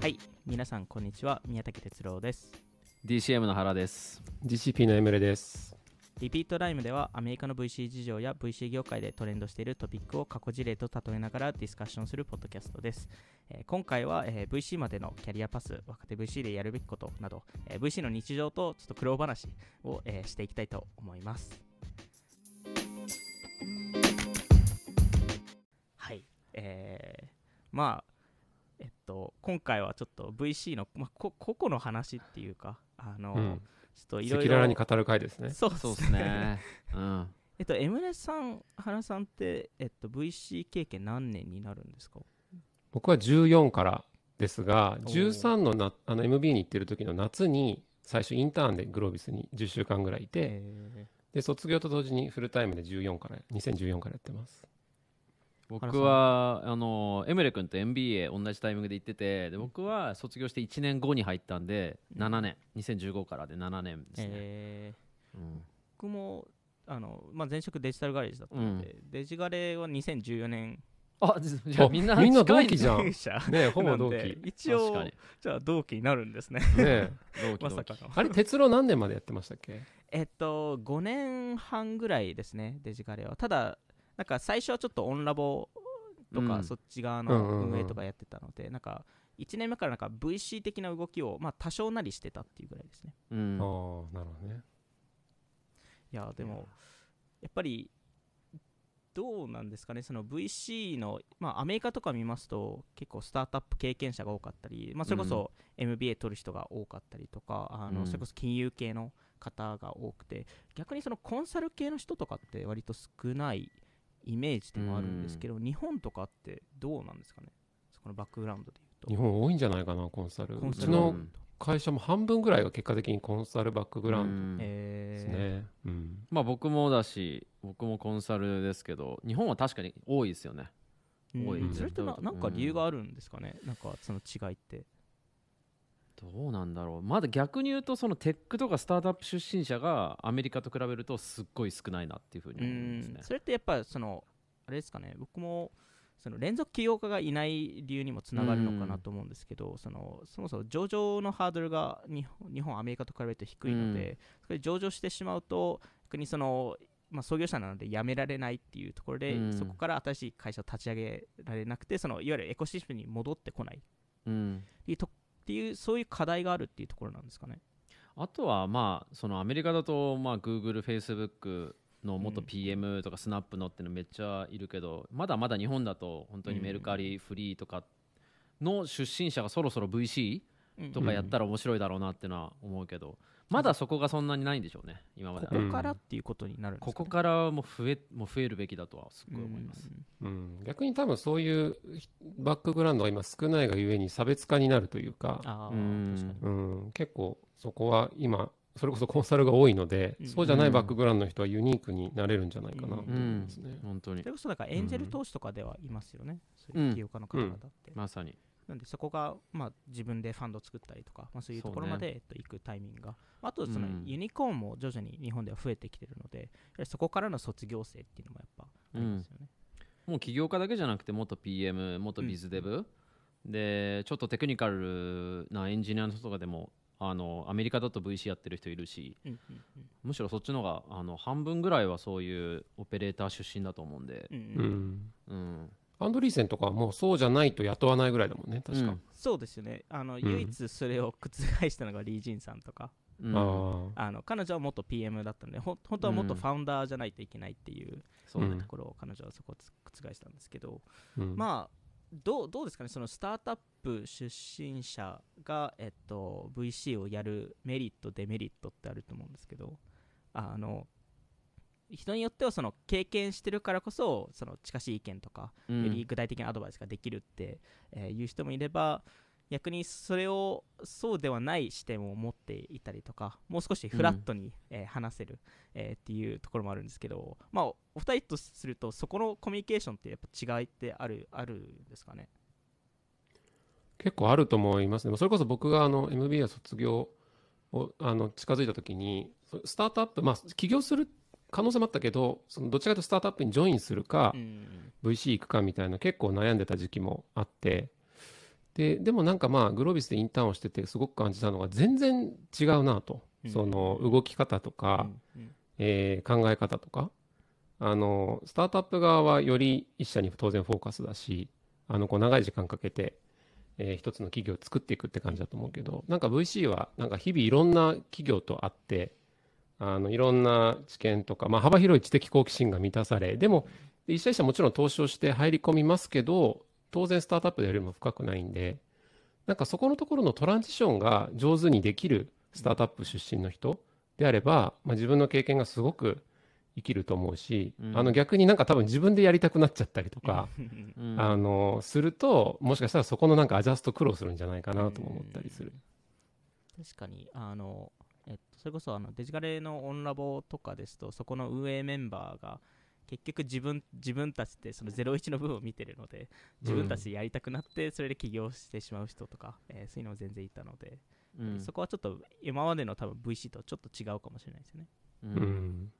はい、皆さんこんにちは、宮武哲郎です。DCM の原です。GCP のエムレです。リピートライムではアメリカの VC 事情や VC 業界でトレンドしているトピックを過去事例と例えながらディスカッションするポッドキャストです。えー今回は、えー VC までのキャリアパス、若手 VC でやるべきことなど、えー VC の日常とちょっと苦労話を、えーしていきたいと思います。はい。えーまあ、と、今回はちょっと VC の、まあ、こ個々の話っていうか、あの、うん。ちょっとい赤ろいろ。裸々に語る回ですね。そうそうでですすね。うん。えっと、エムレさん、原さんって、えっと、VC 経験何年になるんですか？僕は14からですが、おー13のなあの MB に行ってる時の夏に、最初インターンでグロービスに10週間ぐらいいて、えで、卒業と同時にフルタイムで14から、2014からやってます。僕はあのエムレ君と MBA 同じタイミングで行っててで僕は卒業して1年後に入ったんでうん。7年。2015からで7年ですね、えー。うん。僕も、あの、まあ、前職デジタルガレージだったので、デジガレは2014年。あじじゃあみんなみんな同期じゃん。ねほぼ同期。一応じゃあ同期になるんですね。ねえ同期 まさかの。あれ、哲郎何年までやってましたっけ？えっと、5年半ぐらいですね、デジガレは。ただ、なんか最初はちょっとオンラボとか、うん。そっち側のうん運営とかやってたので、なんか1年目からなんか VC 的な動きを、まあ、多少なりしてたっていうぐらいですね。うん。ああ、なるほどね。いや、でも、やっぱり、どうなんですかね、その VC の、まあ、アメリカとか見ますと、結構スタートアップ経験者が多かったり、まあ、それこそ MBA 取る人が多かったりとか、あのうん。それこそ金融系の方が多くて、逆にそのコンサル系の人とかって割と少ないイメージでもあるんですけど、日本とかってどうなんですかね、そこのバックグラウンドで日言う本多いんじゃないかな、コンサル。と。コンサルうちのうん会社も半分ぐらいが結果的にコンサルバックグラウンうんドですね。うん。まあ僕もだし僕もコンサルですけど日本は確かに多いですよねうん多いそれってんなんか理由があるんですかね、なんかその違いって。どうなんだろう。まだ逆に言うとそのテックとかスタートアップ出身者がアメリカと比べるとすっごい少ないなっていうふうにう思うんですね。ん。それってやっぱそのあれですかね。僕もその連続起業家がいない理由にもつながるのかなと思うんですけど、そのそもそも上場のハードルが日本日本アメリカと比べて低いので、それ上場してしまうと逆にそのまあ、創業者なので辞められないっていうところで、うん。そこから新しい会社を立ち上げられなくてそのいわゆるエコシステムに戻ってこない。っうん。ていうとっていうそういう課題があるっていうところなんですかね。あとはまあそのアメリカだとまあ Google、Facebook の元うん PM とかスナップのってのめっちゃいるけど、まだまだ日本だと本当にメルカリ、フリーとかの出身者がそろそろ VC うんとかやったら面白いだろうなってのは思うけど、まだそこがそんなにないんでしょうね今まで。は、ここからっていうことになるんですか、ね。ここからも増えもう増えるべきだとはすっごい思います、うん、逆に多分そういうバックグラウンドが今少ないがゆえに差別化になるというか、ああ、うん。確かに。うん、結構そこは今それこそコンサルが多いので、うん。そうじゃないバックグラウンドの人はユニークになれるんじゃないかなと思いますね。本当に。それこそだからエンジェル投資とかではいますよね、そういう起業家の方々って。まさになんでそこが、まあ、自分でファンド作ったりとか、まあ、そういうところまで、えっと、行くタイミングが、あとそのうん。ユニコーンも徐々に日本では増えてきてるので、そこからの卒業生っていうのもやっぱありますよね。もう起業家だけじゃなくて元 PM 元ビズデブ、でちょっとテクニカルなエンジニアの人とかでもあのアメリカだと VC やってる人いるしうんうんむしろそっちの方があの半分ぐらいはそういうオペレーター出身だと思うんで。うんううんん。うんアンドリーセンとかはもうそうじゃないと雇わないぐらいだもんね、確か。うんそうですよね。あの、ん。唯一それを覆したのがリー・ジンさんとか、うんあああの彼女は元 PM だったので、ほん本当はもっとうん。ファウンダーじゃないといけないっていうそうね、うんところを彼女はそこをつ覆したんですけど、うん。まあどうどうですかね、そのスタートアップ出身者が、えっと、VC をやるメリット、デメリットってあると思うんですけど、あの人によってはその経験してるからこそその近しい意見とか、うんより具体的なアドバイスができるって、えーいう人もいれば、逆にそれをそうではない視点を持っていたりとか、もう少しフラットに、えー話せる、えーっていうところもあるんですけど、まあ、おお二人とすると、そこのコミュニケーションってやっぱ違いってあるあるんですかね？結構あると思いますね。それこそ僕があの MBA 卒業をあの近づいた時に、そスタートアップ、まあ起業する可能性もあったけど、そのどっちかというとスタートアップにジョインするかう、ん。VC 行くかみたいな結構悩んでた時期もあって、ででもなんかまあグロービスでインターンをしててすごく感じたのが全然違うなと、うん。その動き方とか、うん。うん。えー考え方とか。あのスタートアップ側はより一社に当然フォーカスだしあのこう長い時間かけて、えー一つの企業を作っていくって感じだと思うけどなんか VC はなんか日々いろんな企業と会ってあのいろんな知見とか、まあ、幅広い知的好奇心が満たされでも一社一社もちろん投資をして入り込みますけど当然スタートアップよりも深くないんでなんかそこのところのトランジションが上手にできるスタートアップ出身の人であれば、まあ、自分の経験がすごく生きると思うし、うん。あの逆になんか多分自分でやりたくなっちゃったりとか、うん。うん。あのするともしかしたらそこのなんかアジャスト苦労するんじゃないかなとも思ったりする。確かにあの、えっと、それこそあのデジカレのオンラボとかですとそこの運営メンバーが結局自分自分たちでその01の部分を見てるので自分たちでやりたくなってそれで起業してしまう人とか、えーそういうのも全然いたので、うん。そこはちょっと今までの多分 VC とちょっと違うかもしれないですよね。ううんん。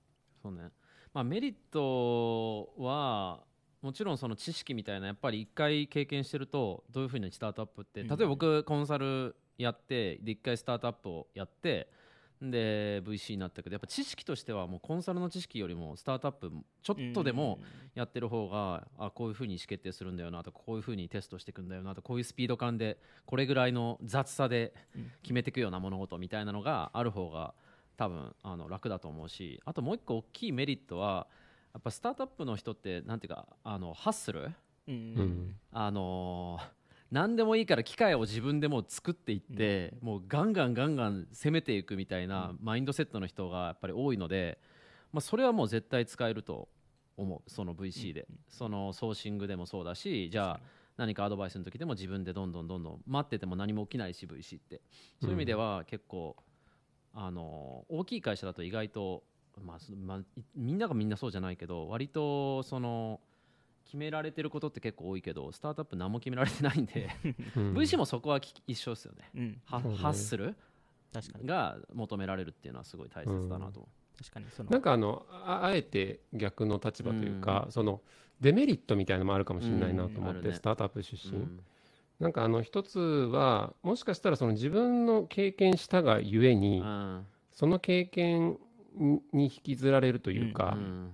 そうね。まあ、メリットはもちろんその知識みたいなやっぱり一回経験してるとどういうふうにスタートアップってうん。例えば僕コンサルやってで一回スタートアップをやってで VC になったけどやっぱ知識としてはもうコンサルの知識よりもスタートアップちょっとでもやってる方があこういうふうに意思決定するんだよなとかこういうふうにテストしていくんだよなとかこういうスピード感でこれぐらいの雑さでうん。決めていくような物事みたいなのがある方が多分あの楽だと思うしあともう一個大きいメリットはやっぱスタートアップの人ってなんていうかあのハッスル？うん。うん。あのー何でもいいから機械を自分でもう作っていって、もうガンガンガンガン攻めていくみたいなマインドセットの人がやっぱり多いので、まあ、それはもう絶対使えると思うその VC で、そのソーシングでもそうだしじゃあ何かアドバイスの時でも自分でどんどんどんどん待ってても何も起きないし VC って。そういう意味では結構、あの大きい会社だと意外と、まあそまあ、いみんながみんなそうじゃないけど割とその決められてることって結構多いけどスタートアップ何も決められてないんで、うん。VC もそこはき一緒ですよね。うん。ハッスル確かに。が求められるっていうのはすごい大切だなと思確かにその。なんかあのああえて逆の立場というか、そのデメリットみたいなのもあるかもしれないなと思って、うん。ね。スタートアップ出う。身、うん。なんかあの一つはもしかしたらその自分の経験したがゆえに、うん。その経験に引きずられるというか、うん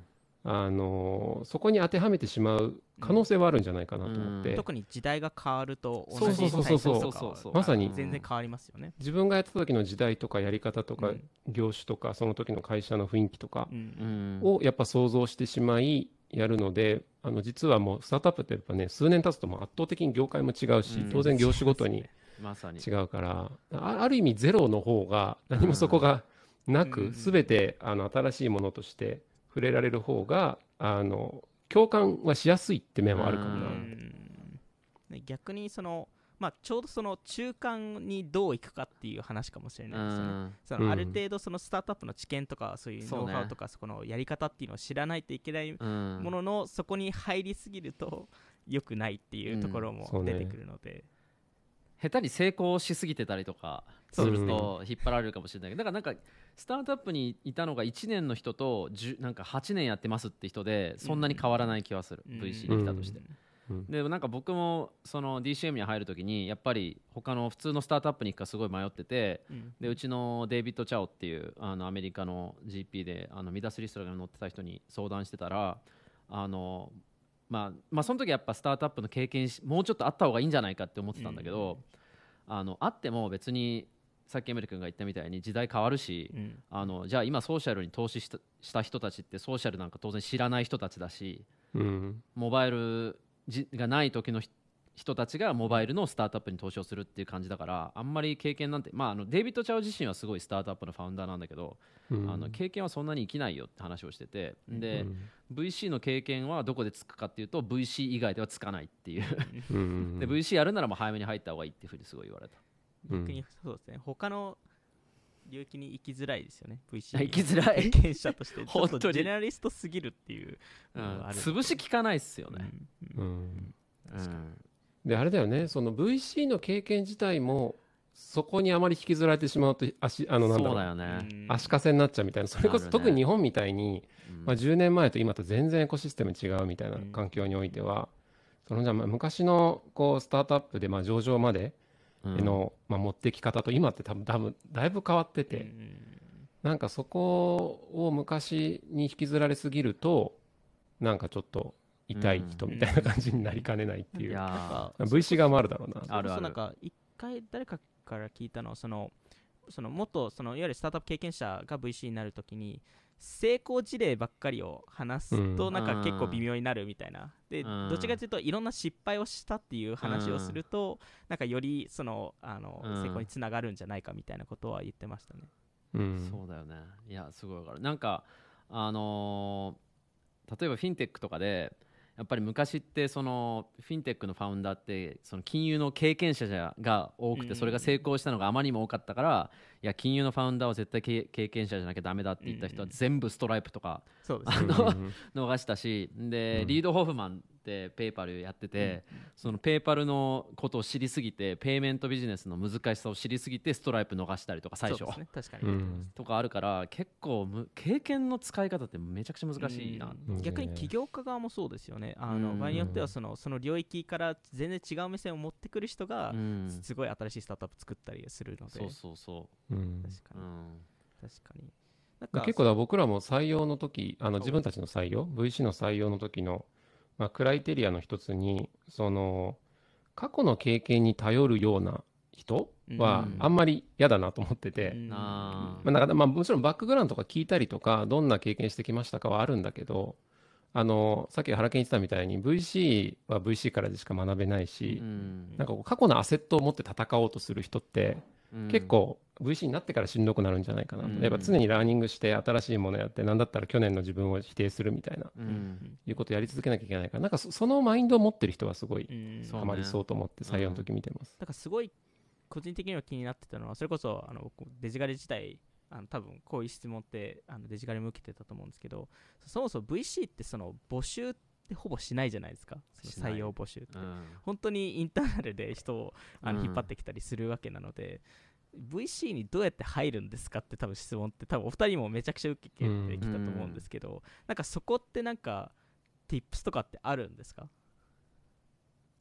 あのそこに当てはめてしまう可能性はあるんじゃないかなと思って、うん。特に時代が変わるとそう同じそうそうそう。まさに。全然変わりますよね。自分がやってた時の時代とかやり方とか、うん。業種とかその時の会社の雰囲気とかをやっぱ想像してしまいやるのであの実はもうスタートアップってやっぱね数年経つともう圧倒的に業界も違うし、うん。当然業種ごとに まさに。違うからあある意味ゼロの方が何もそこがなうん。く全てあの新しいものとして触れられる方があの共感はしやすいって面はあるかもうな。逆にその、まあ、ちょうどその中間にどういくかっていう話かもしれうないですよね。んうん。そのある程度そのスタートアップの知見とかそういうノウハウとかそこのやり方っていうのを知らないといけないうん。もののそこに入りすぎると良くないっていうところも出てくるので、下手に成功しすぎてたりとかすると引っ張られるかもしれないけどだからなんかスタートアップにいたのが1年の人と10なんか8年やってますって人でそんなに変わらない気はする、うん。VC に来たとして、うん。でもなんか僕もその DCM に入るときにやっぱり他の普通のスタートアップに行くかすごい迷っててうん。でうちのデイビッド・チャオっていうあのアメリカの GP であのミダスリストラが乗ってた人に相談してたらあの、まあ、まあその時やっぱスタートアップの経験しもうちょっとあった方がいいんじゃないかって思ってたんだけど、あのあっても別にさっきエムリ君が言ったみたいに時代変わるし、うん。あのじゃあ今ソーシャルに投資したした人たちってソーシャルなんか当然知らない人たちだしうん。モバイルじがない時のひ人たちがモバイルのスタートアップに投資をするっていう感じだからあんまり経験なんて、まあ、あのデイビッド・チャオ自身はすごいスタートアップのファウンダーなんだけど、うん。あの経験はそんなに生きないよって話をしててで、うん。VC の経験はどこでつくかっていうと VC 以外ではつかないっていう。うん。で VC やるならもう早めに入った方がいいっていうふうにすごい言われた。うん逆にそうですね。他の領域に行きづらいですよね。VC 行きづらい？経験者として。ちょ本当に？っとジェネラリストすぎるっていううん。潰し効かないっすよね、うん。うん。うん。であれだよね。その VC の経験自体もそこにあまり引きずられてしまうと足あのなんだろう。そうだよね、うん。足かせになっちゃうみたいな。それこそ特に日本みたいに、うん。まあ、10年前と今と全然エコシステム違うみたいな環境においては、そのじゃ昔のこうスタートアップでまあ上場までうんの、まあ、持ってき方と今って多分多分だいぶ変わってて、うんなんかそこを昔に引きずられすぎるとなんかちょっと痛い人みたいな感じになりかねないっていう、いやなんか VC 側もあるだろうな。あるある。そうなんか一回誰かから聞いたのはそのその元そのいわゆるスタートアップ経験者が VC になるときに成功事例ばっかりを話すとうん。なんか結構微妙になるみたいな、でうん。どっちかというといろんな失敗をしたっていう話をすると、なんかよりそのあの、うん。成功につながるんじゃないかみたいなことは言ってましたね。うん。そうだよね。いやすごいわかる。なんかあのー例えばフィンテックとかでやっぱり昔ってそのフィンテックのファウンダーってその金融の経験者じゃが多くうんてそれが成功したのがあまりにも多かったからいや金融のファウンダーは絶対経経験者じゃなきゃダメだって言った人はうん全部ストライプとかそうですね。うんうん。逃したしで、うん。リード・ホフマンってペイパルやってて、そのペイパルのことを知りすぎてペイメントビジネスの難しさを知りすぎてストライプ逃したりとか最初。そうですね。確かに、うん。とかあるから結構む経験の使い方ってめちゃくちゃ難しいな、うん。逆に起業家側もそうですよね。あの、うん。場合によってはそのその領域から全然違う目線を持ってくる人が、うん。すごい新しいスタートアップ作ったりするので。そうそうそう。ん。確かう、うに、ん、確かに。なんか結構だから僕らも採用の時あの自分たちの採用？VC の採用の時の、まあ、クライテリアの一つにその過去の経験に頼るような人はうん。あんまり嫌だなと思ってて、うん。あまあ、なんかまあもちろんバックグラウンドとか聞いたりとかどんな経験してきましたかはあるんだけどあのさっき原健言ってたみたいに VC は VC からでしか学べないし、うん。なんか過去のアセットを持って戦おうとする人ってうん。結構 VC になってからしんどくなるんじゃないかな。と、うん。やっぱ常にラーニングして新しいものやって何だったら去年の自分を否定するみたいなうん。いうことをやり続けなきゃいけないから。なんかそそのマインドを持ってる人はすごいハマりそうと思って採用の時見てます。だからすごい個人的には気になってたのはそれこそあの僕デジガレ自体あの多分こういう質問ってあのデジガレも受けてたと思うんですけどそもそも VC ってその募集ってほぼしないじゃないですか採用募集って、うん。本当にインターナルで人をあのうん。引っ張ってきたりするわけなので、VC にどうやって入るんですかって多分質問って多分お二人もめちゃくちゃ受けてきたと思うんですけど、なんかそこってなんか tips とかってあるんですか？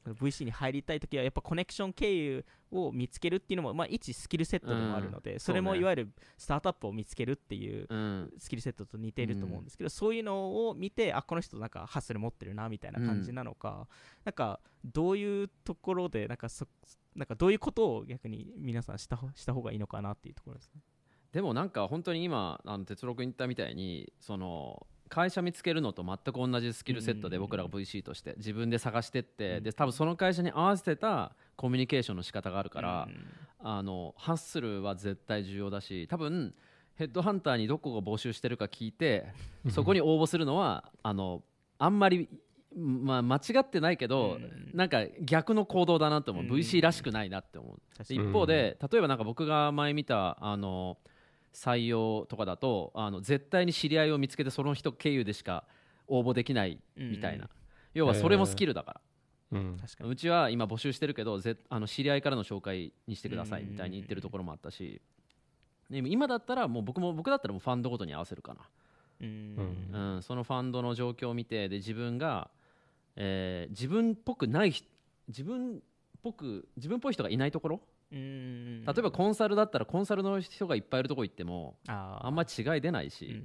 その VC に入りたいときはやっぱコネクション経由を見つけるっていうのも、まあ、一スキルセットでもあるので、それもそうね。いわゆるスタートアップを見つけるっていううん。スキルセットと似ていると思うんですけど、そういうのを見てあこの人なんかハッスル持ってるなみたいな感じなのか、なんかどういうところでなん。かそなんかどういうことを逆に皆さんしたほした方がいいのかなっていうところですね。でもなんか本当に今あの哲郎君言ったみたいにその会社見つけるのと全く同じスキルセットでうん僕らが VC として自分で探してってうん。で多分その会社に合わせたコミュニケーションの仕方があるからうんあのハッスルは絶対重要だし多分ヘッドハンターにどこが募集してるか聞いて そこに応募するのはあのあんまり、まあ、間違ってないけど、うん。なんか逆の行動だなと思う、うん。VC らしくないなって思う。一方で、例えばなんか僕が前見たあの採用とかだとあの絶対に知り合いを見つけてその人経由でしか応募できないみたいな、うん要はそれもスキルだから、うん。確かに。うちは今募集してるけどぜあの知り合いからの紹介にしてくださいみたいに言ってるところもあったし、で今だったらもう僕も僕だったらもうファンドごとに合わせるかうん。うん。な、うん、そのファンドの状況を見てで自分が、えー自分っぽくない人自分っぽく自分っぽい人がいないところうん例えばコンサルだったらコンサルの人がいっぱいいるとこ行ってもあんま違い出ないし、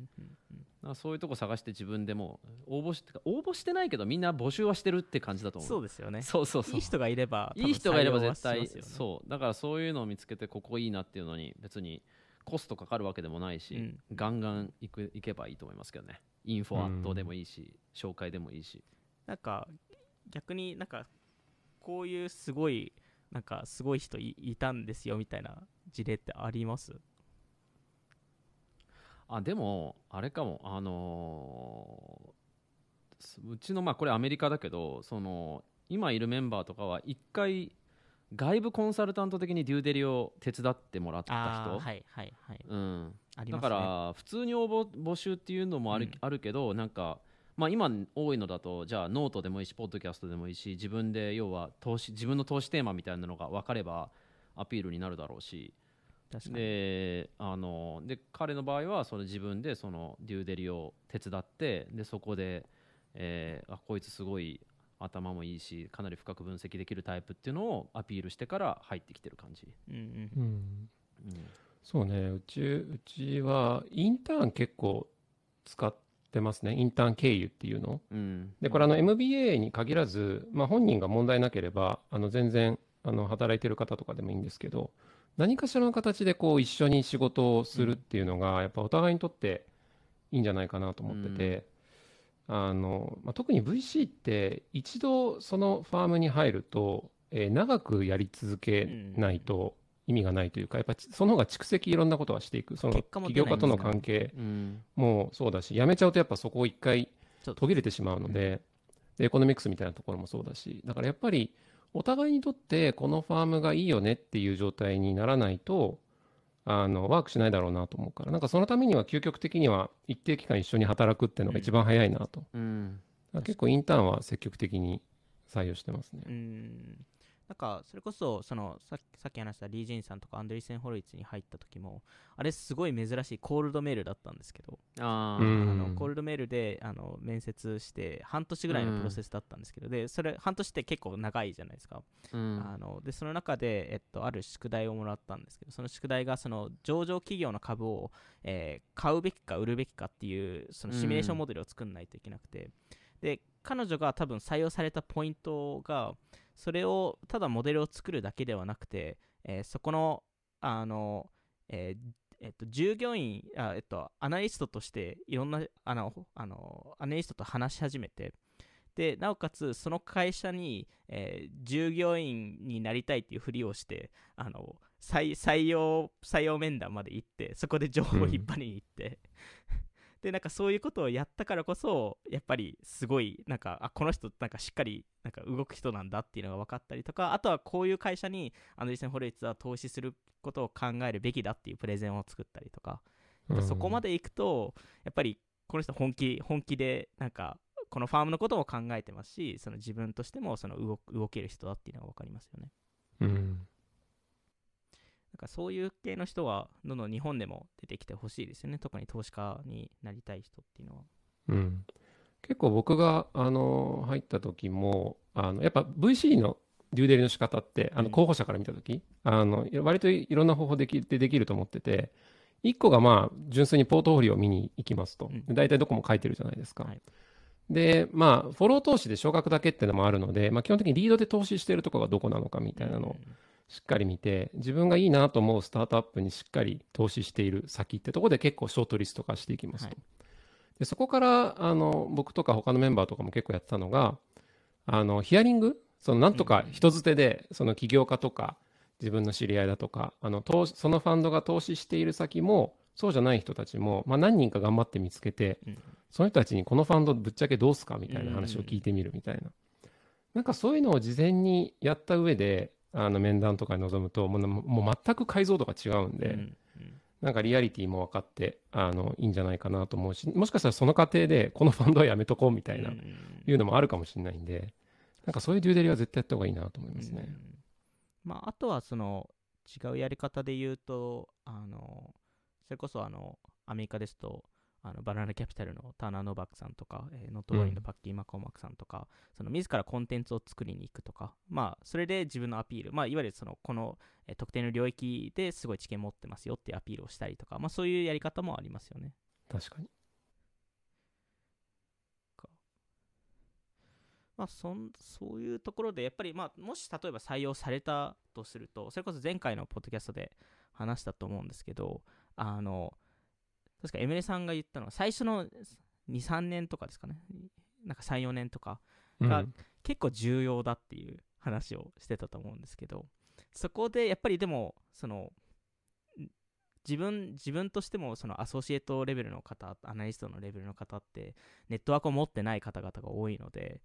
うそういうとこ探して自分でも応募して応募してないけどみんな募集はしてるって感じだと思う。そうですよね。そうそうそう。いい人がいればいい人がいれば絶対そう。だからそういうのを見つけてここいいなっていうのに別にコストかかるわけでもないし、うん。ガンガン行く行けばいいと思いますけどね。インフォアットでもいいし、紹介でもいいし。なんか逆になんかこういうすごいなんかすごい人いいたんですよみたいな事例ってあります？あでもあれかも。あのーすうちのまあこれアメリカだけどその今いるメンバーとかは一回外部コンサルタント的にデューデリを手伝ってもらった人、はいはいはい。うん、だありますね。から普通に応募募集っていうのもある,、うん。あるけどなんか、まあ、今多いのだとじゃあノートでもいいしポッドキャストでもいいし自分で要は投資自分の投資テーマみたいなのが分かればアピールになるだろうし。確かに。であので彼の場合はその自分でそのデューデリを手伝ってでそこで、えーあこいつすごい頭もいいしかなり深く分析できるタイプっていうのをアピールしてから入ってきてる感じ、うんうん。うん。うんそうね。うちうちはインターン結構使ってますね。インターン経由っていうの。うん。でこれあの MBA に限らず、まあ、本人が問題なければあの全然あの働いてる方とかでもいいんですけど何かしらの形でこう一緒に仕事をするっていうのがやっぱお互いにとっていいんじゃないかなと思ってて、あのまあ、特に VC って一度そのファームに入ると、えー長くやり続けないと意味がないというかやっぱちその方が蓄積いろんなことはしていく。その起業家との関係うん。もそうだし辞めちゃうとやっぱそこを一回途切れてしまうので、でエコノミクスみたいなところもそうだし、だからやっぱりお互いにとってこのファームがいいよねっていう状態にならないと、あのワークしないだろうなと思うから、なんかそのためには究極的には一定期間一緒に働くっていうのが一番早いなと。うん。結構インターンは積極的に採用してますね。うんなんかそれこそそのさっきさっき話したリー・ジンさんとかアンドリーセン・ホロイツに入った時もあれすごい珍しいコールドメールだったんですけど、うあー。あん。のコールドメールであの面接して半年ぐらいのプロセスだったんですけど、でそれ半年って結構長いじゃないですか、うん。あのでその中で、えっと、ある宿題をもらったんですけどその宿題がその上場企業の株を、えー買うべきか売るべきかっていうそのシミュレーションモデルを作んないといけなくて、で彼女が多分採用されたポイントがそれをただモデルを作るだけではなくて、えーそこのあの、えーえっと、従業員あ、えっと、アナリストとしていろんなあのあのアナリストと話し始めてでなおかつその会社に、えー従業員になりたいっていうふりをしてあの採採用採用面談まで行ってそこで情報を引っ張りに行って、でなんかそういうことをやったからこそやっぱりすごいなんかあこの人なんかしっかりなんか動く人なんだっていうのが分かったりとかあとはこういう会社にアンドリーセン・ホレイツは投資することを考えるべきだっていうプレゼンを作ったりとか。そこまで行くとやっぱりこの人本気本気でなんかこのファームのことも考えてますしその自分としてもその動動ける人だっていうのが分かりますよね。うん。かそういう系の人はどんどん日本でも出てきてほしいですよね。特に投資家になりたい人っていうのは。うん、結構僕があの入った時もあのやっぱ VC のデューデリの仕方ってあうん。の候補者から見た時、あの割といろんな方法できでできると思ってて1個がまあ純粋にポートフォリオを見に行きますと、うん。で大体どこも書いてるじゃないですか、はい。でまあフォロー投資で少額だけっていうのもあるので、まあ、基本的にリードで投資してるところがどこなのかみたいなのをしっかり見て自分がいいなと思うスタートアップにしっかり投資している先ってところで結構ショートリスト化していきますと、はい。でそこからあの僕とか他のメンバーとかも結構やってたのがあのヒアリング？そのなんとか人づてでその起業家とか自分の知り合いだとかあの投資そのファンドが投資している先もそうじゃない人たちも、まあ、何人か頑張って見つけてうん。その人たちにこのファンドぶっちゃけどうすかみたいな話を聞いてみるみたいな。なんかそういうのを事前にやった上で、あの面談とかに臨むと、もうもう全く解像度が違うんで、うんうん。なんかリアリティも分かって、あの、いいんじゃないかなと思うし、もしかしたらその過程で、このファンドはやめとこうみたいな、うん。うんいうのもあるかもしれないんで、なんかそういうデューデリは絶対やった方がいいなと思いますね。うん。まあ、あとはその違うやり方で言うとあのそれこそあのアメリカですとあのバナナキャピタルのターナー・ノバックさんとか、えーノットロインのパッキー・マコーマックさんとか、その自らコンテンツを作りに行くとか、まあ、それで自分のアピール、まあ、いわゆるそのこの、えー特定の領域ですごい知見持ってますよっていうアピールをしたりとか、まあ、そういうやり方もありますよね。確かに。まあ、そんそういうところで、やっぱり、まあ、もし例えば採用されたとすると、それこそ前回のポッドキャストで話したと思うんですけど、あの、確かエムレさんが言ったのは、最初の2、3年とかですかね、なんか3、4年とか、がうん。結構重要だっていう話をしてたと思うんですけど、そこでやっぱりでも、その、ん自分自分としてもそのアソシエイトレベルの方、アナリストのレベルの方って、ネットワークを持ってない方々が多いので、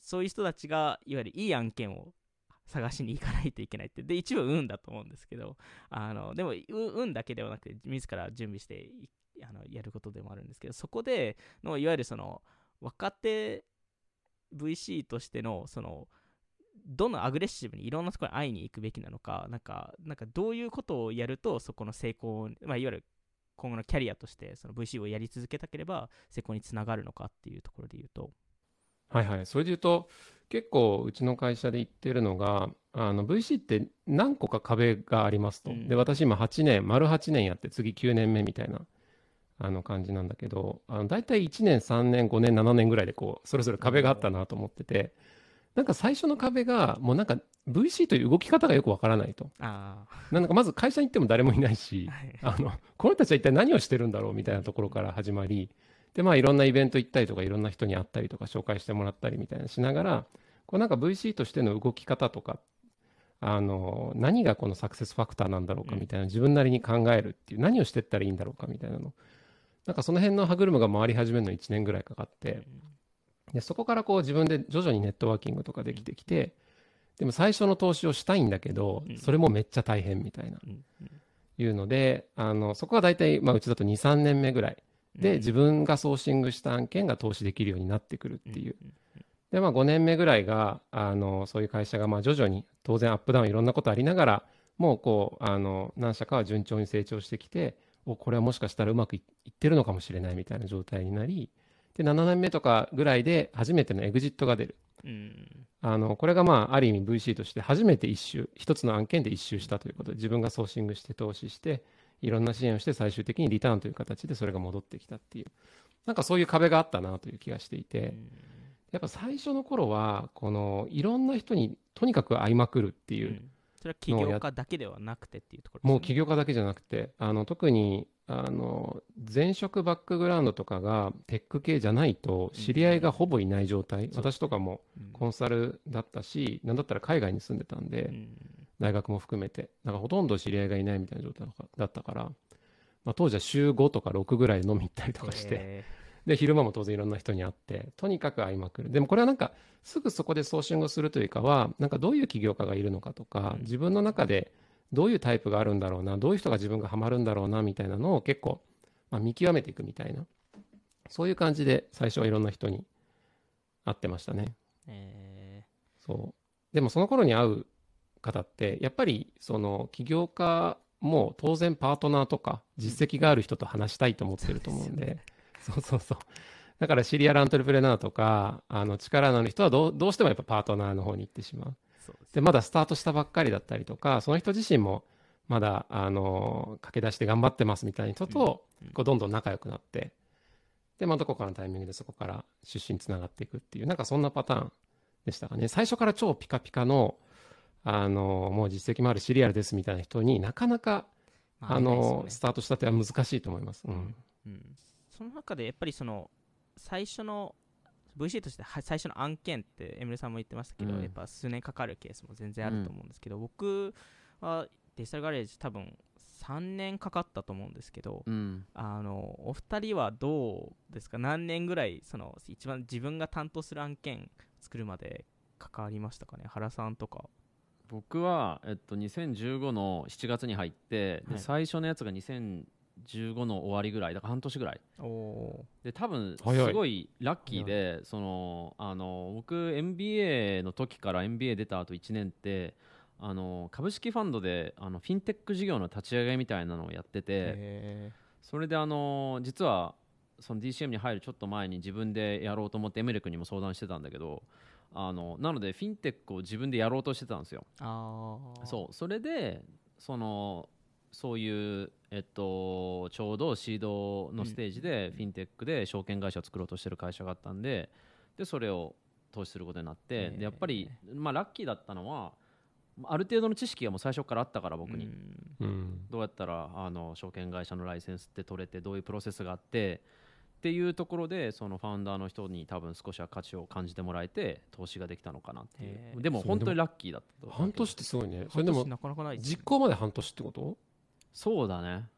そういう人たちがいわゆるいい案件を探しに行かないといけないって、で、一部運だと思うんですけど、あのでもう運だけではなくて、自ら準備していあのやることでもあるんですけど、そこでのいわゆるその若手 VC としてのそのどのアグレッシブにいろんなところに会いに行くべきなのか、なんか、なんかどういうことをやると、そこの成功、まあ、いわゆる今後のキャリアとして、その VC をやり続けたければ、成功につながるのかっていうところで言うと、はいはい。それで言うと、結構うちの会社で言ってるのがあの VC って何個か壁がありますと、うん。で私今8年丸8年やって次9年目みたいなあの感じなんだけどあの大体1年3年5年7年ぐらいでこうそれぞれ壁があったなと思っててなんか最初の壁がもうなんか VC という動き方がよくわからないと。あなんかまず会社に行っても誰もいないしあ、はい。あのこの人たちは一体何をしてるんだろうみたいなところから始まりでまあいろんなイベント行ったりとかいろんな人に会ったりとか紹介してもらったりみたいなしながらこうなんか VC としての動き方とかあの何がこのサクセスファクターなんだろうかみたいな自分なりに考えるっていう何をしてったらいいんだろうかみたいなのなんかその辺の歯車が回り始めるのに1年ぐらいかかってでそこからこう自分で徐々にネットワーキングとかできてきてでも最初の投資をしたいんだけどうん。それもめっちゃ大変みたいな。いうのであのそこは大体、まあ、うちだと23年目ぐらいで自分がソーシングした案件が投資できるようになってくるっていう。で、まあ、5年目ぐらいがあのそういう会社がまあ徐々に当然アップダウンいろんなことありながらもうこうあの何社かは順調に成長してきておこれはもしかしたらうまくいいってるのかもしれないみたいな状態になりで7年目とかぐらいで初めてのエグジットが出る。うん。あのこれがまあある意味 VC として初めて一周一つの案件で一周したということ。で自分がソーシングして投資していろんな支援をして最終的にリターンという形でそれが戻ってきたっていう。なんかそういう壁があったなという気がしていて、やっぱ最初の頃はこのいろんな人にとにかく会いまくるっていう、うんそれは起業家だけではなくてっていうところですね。もう起業家だけじゃなくてあの特にあの前職バックグラウンドとかがテック系じゃないと知り合いがほぼいない状態、そう私とかもうん。コンサルだったしなんだったら海外に住んでたんで、うん。大学も含めて。なんかほとんど知り合いがいないみたいな状態だったから、まあ、当時は週5とか6ぐらい飲み行ったりとかして、えで昼間も当然いろんな人に会ってとにかく会いまくる。でもこれはなんかすぐそこでソーシングをするというかはなんかどういう起業家がいるのかとかうん。自分の中でどういうタイプがあるんだろうなどういう人が自分がハマるんだろうなみたいなのを結構、まあ、見極めていくみたいな。そういう感じで最初はいろんな人に会ってましたね。ー。えそう。でもその頃に会う方ってやっぱりその起業家も当然パートナーとか実績がある人と話したいと思ってると思うんで、そうそうそう。だからシリアルアントレプレナーとかあの力のある人はどうどうしてもやっぱパートナーの方に行ってしまう。ーそうでまだスタートしたばっかりだったりとかその人自身もまだあの駆け出して頑張ってますみたいな人と、うん。こうどんどん仲良くなってで、まあ、どこかのタイミングでそこから出身つながっていくっていうなんかそんなパターンでしたかね。最初から超ピカピカのあのもう実績もあるシリアルですみたいな人になかなかあまりないですよね。のスタートしたては難しいと思います。うん。うんその中でやっぱりその最初の VC としては最初の案件ってエムレさんも言ってましたけど、うん。やっぱ数年かかるケースも全然あると思うんですけど、僕はデジタルガレージ多分3年かかったと思うんですけど、うん。あのお二人はどうですか？何年ぐらいその一番自分が担当する案件作るまで関わりましたかね？原さんとか。僕は、えっと、2015の7月に入って、ではい。最初のやつが2015の終わりぐらいだから半年ぐらい。で多分すごいラッキーでそのあの僕 MBA の時から MBA 出た後1年ってあの株式ファンドであのフィンテック事業の立ち上げみたいなのをやっててへそれであの実はその DCM に入るちょっと前に自分でやろうと思ってエムレクにも相談してたんだけどあのなのでフィンテックを自分でやろうとしてたんですよ。ーああそう。それでそのそういう、えっと、ちょうどシードのステージでフィンテックで証券会社を作ろうとしてる会社があったんででそれを投資することになって、でやっぱり、まあ、ラッキーだったのはある程度の知識がもう最初からあったから僕に、どうやったらあの証券会社のライセンスって取れてどういうプロセスがあってっていうところでそのファウンダーの人に多分少しは価値を感じてもらえて投資ができたのかなっていう。でも本当にラッキーだったと半年ってすごいね。それでも半年なかなかないですね。実行まで半年ってこと？そうだね。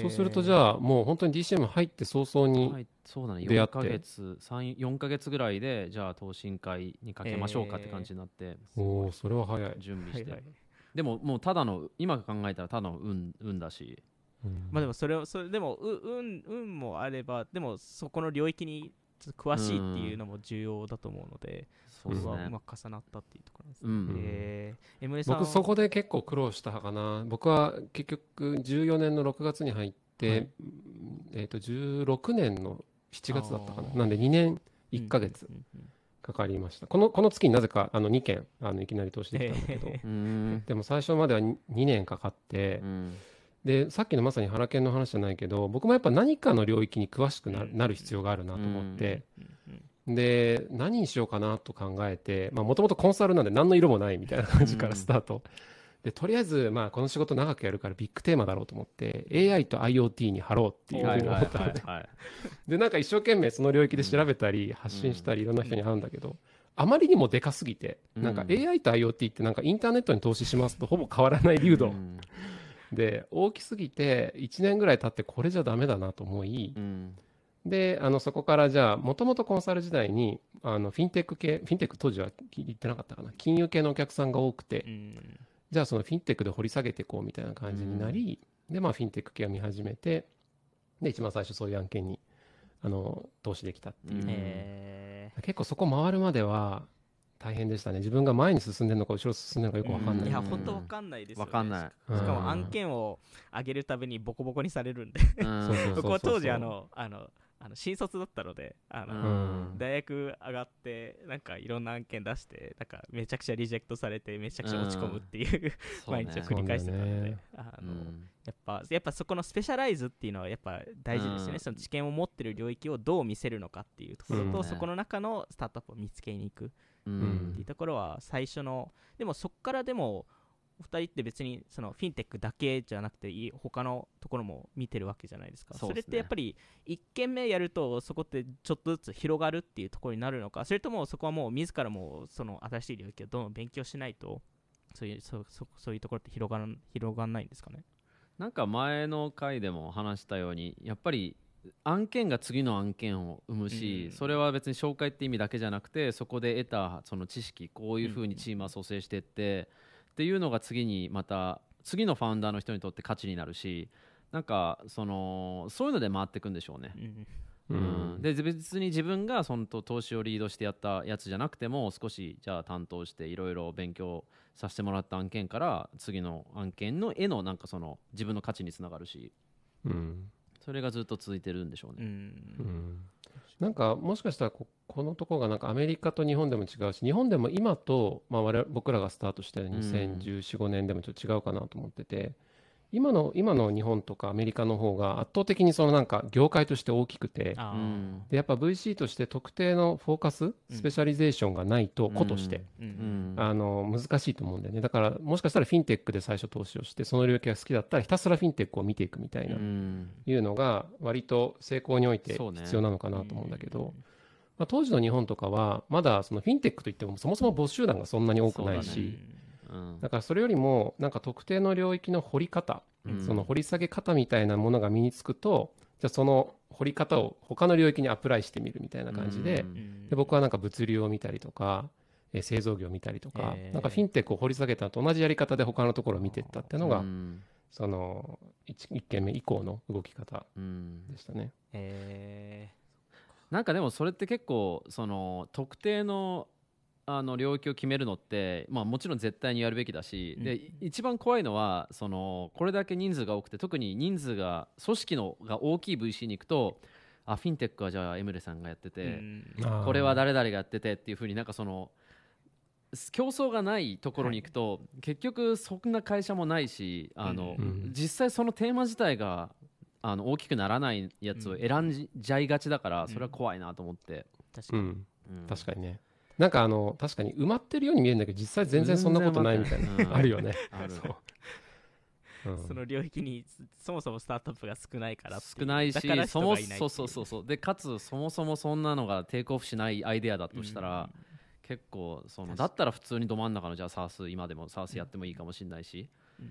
そうするとじあゃあもう本当に DCM 入って早々に、はい、そうだね。4出会って。ヶ月3 4ヶ月ぐらいでじゃあ投信会にかけましょうかって感じになって、おおそれは早い、準備して、はい。はいでももうただの今考えたらただの運運だし。うん。まあでもそれをそれでもう運運もあればでもそこの領域にちょっと詳しいっていうのも重要だと思うので、そうですね。こはうまく重なったっていうところですね。うん。えー、MA さん僕そこで結構苦労したかな。僕は結局14年の6月に入って、はい。えっ、と16年の7月だったかな。なんで2年1ヶ月、うんうんかかりました。このこの月になぜかあの2件あのいきなり投資できたんだけど、えうん。でも最初までは 2, 年かかって、うんでさっきのまさに原研の話じゃないけど僕もやっぱ何かの領域に詳しくな,、る必要があるなと思って、で何にしようかなと考えてもともとコンサルなんで何の色もないみたいな感じからスタート、でとりあえず、まあ、この仕事長くやるからビッグテーマだろうと思って AI と IoT に貼ろうっていうふうに思ったので、はい。で。なんか一生懸命その領域で調べたり発信したりいろんな人に会うんだけど、あまりにもでかすぎてなんかうん。AI と IoT ってなんかインターネットに投資しますとほぼ変わらない流度うんで大きすぎて1年ぐらい経ってこれじゃダメだなと思いうん。であのそこからじゃあもともとコンサル時代にあのフィンテック系フィンテック当時は言ってなかったかな。金融系のお客さんが多くてうん。じゃあそのフィンテックで掘り下げていこうみたいな感じになり、でまあフィンテック系を見始めてで一番最初そういう案件にあの投資できたっていう、結構そこ回るまでは大変でしたね。自分が前に進んでるのか後ろ進んでるのかよく分かんーない。い、や本当わかんないですよ、ね、わかんない。しうん。かも案件を上げるたびにボコボコにされるんで。うん。そうそうそう 僕は当時あのあのあの新卒だったのであの、うん。大学上がってなんかいろんな案件出してなんかめちゃくちゃリジェクトされてめちゃくちゃ落ち込むっていう、毎日を繰り返してたので、あのうん。やっぱやっぱそこのスペシャライズっていうのはやっぱ大事ですよね、うん。その知見を持ってる領域をどう見せるのかっていうところと、うん。そこの中のスタートアップを見つけに行くっうん。ていうところは最初のでもそこからでもお二人って別にそのフィンテックだけじゃなくていい他のところも見てるわけじゃないですか。それってやっぱり1件目やるとそこってちょっとずつ広がるっていうところになるのかそれともそこはもう自らもその新しい領域をどんどん勉強しないとそういうそうそうそういうところって広がらん広がらないんですかね？なんか前の回でも話したようにやっぱり案件が次の案件を生むし、うん。それは別に紹介って意味だけじゃなくてそこで得たその知識こういうふうにチームは蘇生していって、っていうのが次にまた次のファウンダーの人にとって価値になるしなんかそのそういうので回っていくんでしょうね。うん。うん。うん。で別に自分がその投資をリードしてやったやつじゃなくても少しじゃあ担当していろいろ勉強させてもらった案件から次の案件の絵のなんかその自分の価値につながるし。うんそれがずっと続いてるんでしょうね。うん。うん。なんかもしかしたらここのところがなんかアメリカと日本でも違うし日本でも今と、まあ、我々僕らがスタートした2014、5年でもちょっと違うかなと思ってて今の今の日本とかアメリカの方が圧倒的にそのなんか業界として大きくてでやっぱ VC として特定のフォーカススペシャリゼーションがないとうん個として、ううん。ん。あの難しいと思うんだよね。だからもしかしたらフィンテックで最初投資をしてその領域が好きだったらひたすらフィンテックを見ていくみたいな、うん。いうのが割と成功において必要なのかなと思うんだけど、まあ、当時の日本とかはまだそのフィンテックといってもそもそも母集団がそんなに多くないそうしだからそれよりもなんか特定の領域の掘り方、うん。その掘り下げ方みたいなものが身につくとじゃあその掘り方を他の領域にアプライしてみるみたいな感じで,、うん。で僕はなんか物流を見たりとか、えー製造業を見たりとか、えー。なんかフィンテックを掘り下げたのと同じやり方で他のところを見ていったっていうのが、うん。その 1, 件目以降の動き方うん。でしたね。えなんかでもそれって結構その特定のあの領域を決めるのって、まあ、もちろん絶対にやるべきだし、うん。で一番怖いのはそのこれだけ人数が多くて特に人数が組織のが大きい VC に行くとあフィンテックはじゃあエムレさんがやってー。て、これは誰々がやっててっていうふうになんかその競争がないところに行くと、結局そんな会社もないしあの、うん。実際そのテーマ自体があの大きくならないやつを選んじゃいがちだから、それは怖いなと思って、確かに、うん、うん。確かにね。なんかあの確かに埋まってるように見えるんだけど実際全然そんなことないみたいな、あるよね。ある。そう。うん。その領域にそもそもスタートアップが少ないから少ないしそもそうそうそうそう。でかつそもそもそんなのがテイクオフしないアイデアだとしたら、結構そのだったら普通にど真ん中のじゃあ SARS 今でも SARS やってもいいかもしれないし、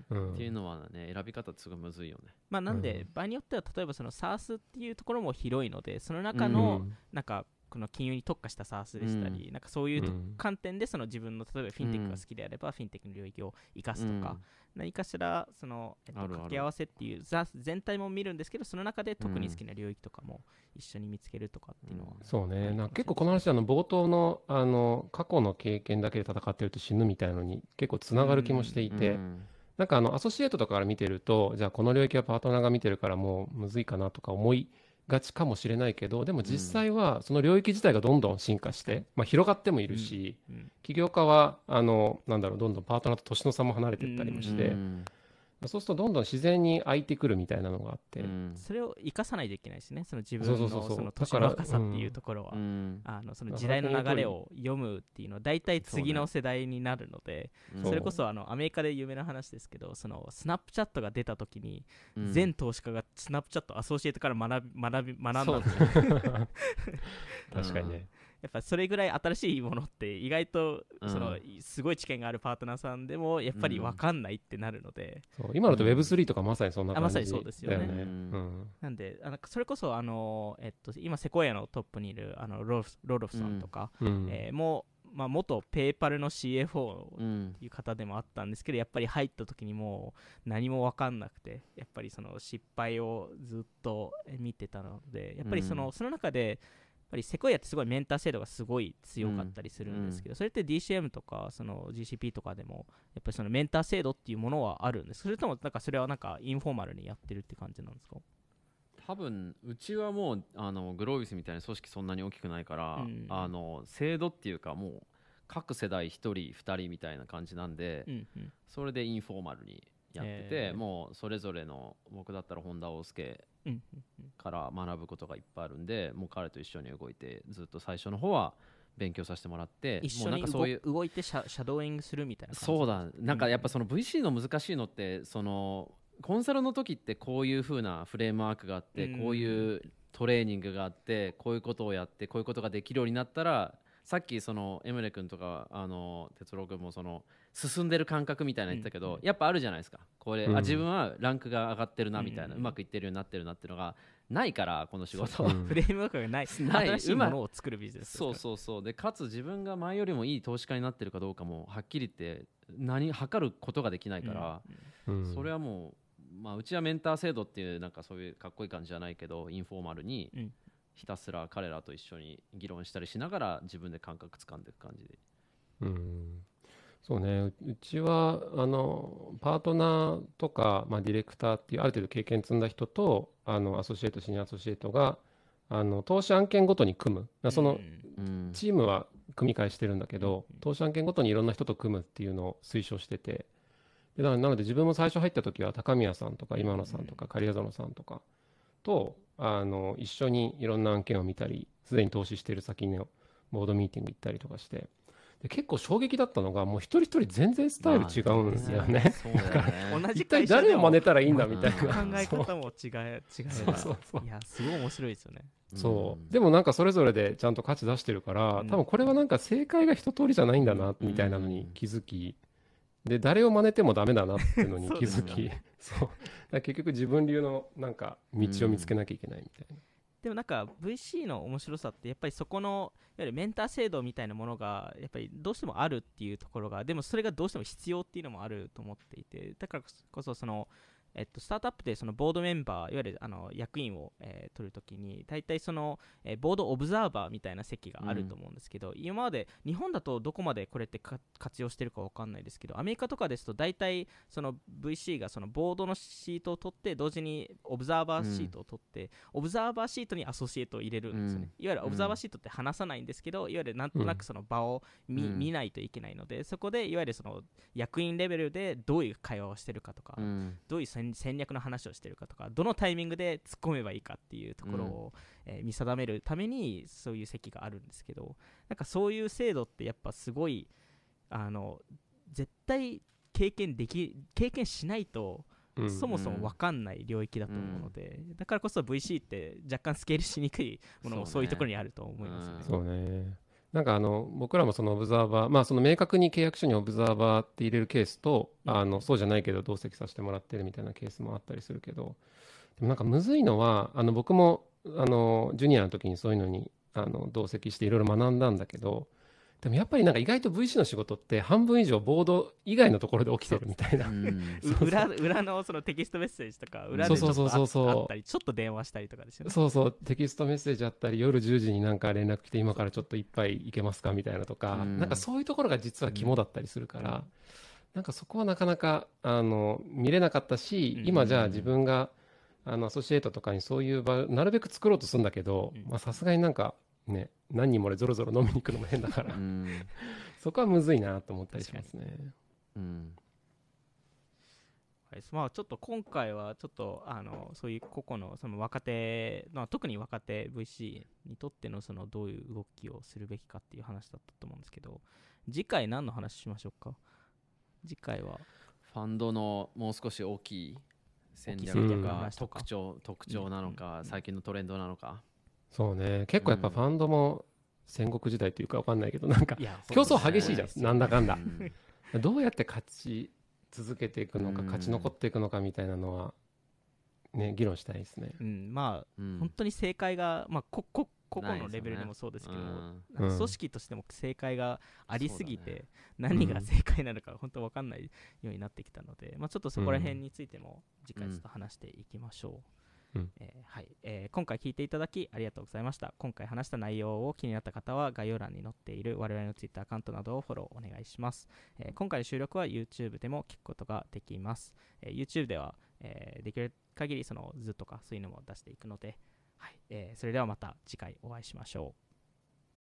うん。っていうのはね選び方ってすごいむずいよね。まあなんで、うん。場合によっては例えばその SARS っていうところも広いのでその中うのん。なんかこの金融に特化した SARS でしたり、なんかそういう観点でその自分の例えばフィンテックが好きであれば、フィンテックの領域を生かすとか、何かしらその、えっと掛け合わせっていうザ全体も見るんですけどその中で特に好きな領域とかも一緒に見つけるとかっていうのは、そうね、なんか結構この話あの冒頭のあの過去の経験だけで戦ってると死ぬみたいなのに結構つながる気もしていて、うん。なんかあのアソシエイトとかから見てるとじゃあこの領域はパートナーが見てるからもうむずいかなとか思いがちかもしれないけどでも実際はその領域自体がどんどん進化して、まあ、広がってもいるし、うん。起業家はあのなんだろうどんどんパートナーと年の差も離れていったりもして、うんそうするとどんどん自然に空いてくるみたいなのがあって、うん。それを生かさないといけないですね。その自分のその年の若さっていうところは、うん。あのその時代の流れを読むっていうのは大体次の世代になるのでうんそ,、れこそあのアメリカで有名な話ですけどそのスナップチャットが出た時に、うん。全投資家がスナップチャットアソシエイトから学び学び学んだんですよ。確かにね、やっぱそれぐらい新しいものって意外とうん。そのすごい知見があるパートナーさんでもやっぱり分かんないってなるので、そう今だと Web3 とかまさにそんな感じあまさにそうですよね。うん。うん。なんであのそれこそあの、えっと、今セコイアのトップにいるあのロロフロロフさんとか、うん。えーもう、まあ、元ペイパルの CFO うんいう方でもあったんですけどやっぱり入った時にもう何も分かんなくてやっぱりその失敗をずっと見てたのでやっぱりその,、うん。その中でぱりセコイアってすごいメンター制度がすごい強かったりするんですけど、それって DCM とかその GCP とかでもやっぱりそのメンター制度っていうものはあるんですそれともなんかそれはなんかインフォーマルにやってるって感じなんですか？多分うちはもうあのグロービスみたいな組織そんなに大きくないから、うん。あの制度っていうかもう各世代1人2人みたいな感じなんで、うんうん。それでインフォーマルにやってて、えー。もうそれぞれの僕だったら本田大輔から学ぶことがいっぱいあるんでもう彼と一緒に動いてずっと最初の方は勉強させてもらって一緒にそういう動いてシャシャドーイングするみたいなそうだなんかやっぱその VC の難しいのってそのコンサルの時ってこういう風なフレームワークがあってうん。こういうトレーニングがあってこういうことをやってこういうことができるようになったらさっきそのエムレ君とかあの哲郎君もその進んでる感覚みたいなの言ったけど、うん。やっぱあるじゃないですか。これ、うん。あ自分はランクが上がってるなみたいな、ううんまくいってるようになってるなっていうのがないからこの仕事、うん。フレームワークがない。ない。新しいものを作るビジネスそうそうそう。でかつ自分が前よりもいい投資家になってるかどうかもはっきり言って何測ることができないから、うん。それはもう、まあ、うちはメンター制度っていうなんかそういうかっこいい感じじゃないけどインフォーマルにうんひたすら彼らと一緒に議論したりしながら自分で感覚つかんでいく感じで。うん。そうね。ううちはあのパートナーとか、まあ、ディレクターっていうある程度経験積んだ人とあのアソシエイトシニアアソシエイトがあの投資案件ごとに組む。そのチームは組み替えしてるんだけど投資案件ごとにいろんな人と組むっていうのを推奨してて。でななので自分も最初入った時は高宮さんとか今野さんとか狩谷園さんとかとあの一緒にいろんな案件を見たりすでに投資してる先のボードミーティング行ったりとかしてで結構衝撃だったのがもう一人一人全然スタイル違うんですよね。そうだよね同じ一体誰を真似たらいいんだみたいうん。な。考え方も違え違えば。そうそうそう。いやすごい面白いですよね。そう。でもなんかそれぞれでちゃんと価値出してるからうん。多分これはなんか正解が一通りじゃないんだなみたいなのに気づきで誰を真似てもダメだなっていうのに気づきそうですそうだから結局自分流のなんか道を見つけなきゃいけないみたいな。でもなんか VC の面白さってやっぱりそこのいわゆるメンター制度みたいなものがやっぱりどうしてもあるっていうところがでもそれがどうしても必要っていうのもあると思っていてだからこそそのえっと、スタートアップでそのボードメンバーいわゆるあの役員を、えー取るときに大体その、えーボードオブザーバーみたいな席があると思うんですけど、今まで日本だとどこまでこれってか活用してるかわかんないですけどアメリカとかですと大体その VC がそのボードのシートを取って同時にオブザーバーシートを取って、オブザーバーシートにアソシエイトを入れるんですよね、いわゆるオブザーバーシートって話さないんですけど、いわゆるなんとなくその場を見,、うん。見ないといけないのでそこでいわゆるその役員レベルでどういう会話をしてるかとか、うん。どういう戦戦略の話をしてるかとかどのタイミングで突っ込めばいいかっていうところを、えー見定めるためにそういう席があるんですけどなんかそういう制度ってやっぱすごいあの絶対経験でき経験しないとうんそもそも分かんない領域だと思うので、だからこそ VC って若干スケールしにくいものもそういうところにあると思いますよね。そうね。なんかあの僕らもそのオブザーバー、まあ、その明確に契約書にオブザーバーって入れるケースと、うん。あのそうじゃないけど同席させてもらってるみたいなケースもあったりするけどでもなんかむずいのはあの僕もあのジュニアの時にそういうのにあの同席していろいろ学んだんだけどでもやっぱりなんか意外と VC の仕事って半分以上ボード以外のところで起きてるみたいな。裏裏のそのテキストメッセージとか裏でちょっとああったりちょっと電話したりとかですよね。そうそう。テキストメッセージあったり夜10時になんか連絡来て今からちょっと一杯いけますかみたいなとか、うん。なんかそういうところが実は肝だったりするから、なんかそこはなかなかあの見れなかったし、うん。今じゃあ自分があのアソシエイトとかにそういう場なるべく作ろうとするんだけどさすがになんかね何人も俺ぞろぞろ飲みに行くのも変だから。うん。そこはむずいなと思ったりしますね。まあ、ちょっと今回はちょっとあのそういう個々のその若手、まあ、特に若手 VC にとってのそのどういう動きをするべきかっていう話だったと思うんですけど次回何の話しましょうか？次回は。ファンドのもう少し大きい戦略とか特徴特徴なのか最近のトレンドなのかそうね。結構やっぱファンドも戦国時代というかわかんないけどなんかいや競争激しいじゃん。なんだかんだ。うん。どうやって勝ち続けていくのかうん。勝ち残っていくのかみたいなのはね議論したいですね。うん、まあうん。本当に正解が、まあ、ここ個々のレベルでもそうですけどうん。なんかうん組織としても正解がありすぎて、ね。何が正解なのか本当分かんないようになってきたので、まあ、ちょっとそこら辺についても次回ちょっと話していきましょう。うんえーはいえー今回聞いていただきありがとうございました。今回話した内容を気になった方は概要欄に載っている我々の Twitter アカウントなどをフォローお願いします。えー今回の収録は YouTube でも聞くことができます。え YouTube では、えできる限りその図とかそういうのも出していくので、はいえそれではまた次回お会いしましょう。